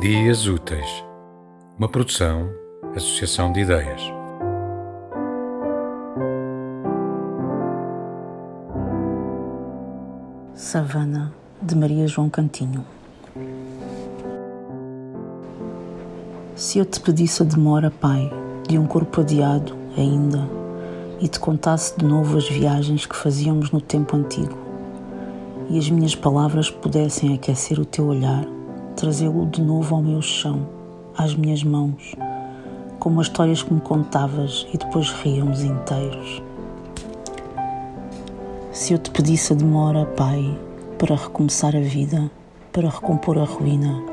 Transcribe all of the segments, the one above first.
Dias Úteis, uma produção, associação de ideias. Savana, de Maria João Cantinho. Se eu te pedisse a demora, Pai, de um corpo adiado ainda, e te contasse de novo as viagens que fazíamos no tempo antigo, e as minhas palavras pudessem aquecer o teu olhar, trazê-lo de novo ao meu chão, às minhas mãos, como as histórias que me contavas e depois ríamos inteiros. Se eu te pedisse a demora, Pai, para recomeçar a vida, para recompor a ruína,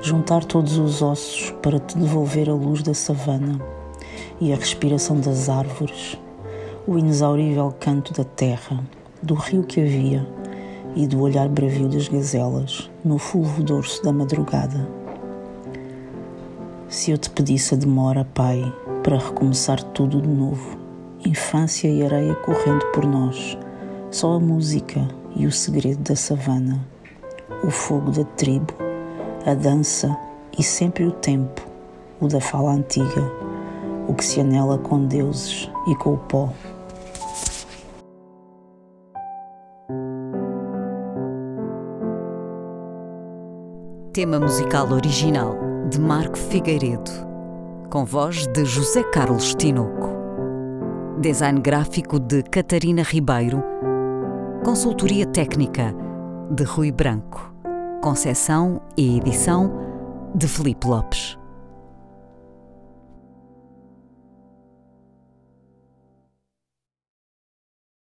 juntar todos os ossos para te devolver a luz da savana e a respiração das árvores, o inexaurível canto da terra, do rio que havia e do olhar bravio das gazelas no fulvo dorso da madrugada. Se eu te pedisse a demora, Pai, para recomeçar tudo de novo, infância e areia correndo por nós, só a música e o segredo da savana, o fogo da tribo, a dança e sempre o tempo, o da fala antiga, o que se anela com deuses e com o pó. Tema musical original de Marco Figueiredo, com voz de José Carlos Tinoco. Design gráfico de Catarina Ribeiro. Consultoria técnica de Rui Branco. Concessão e edição de Felipe Lopes.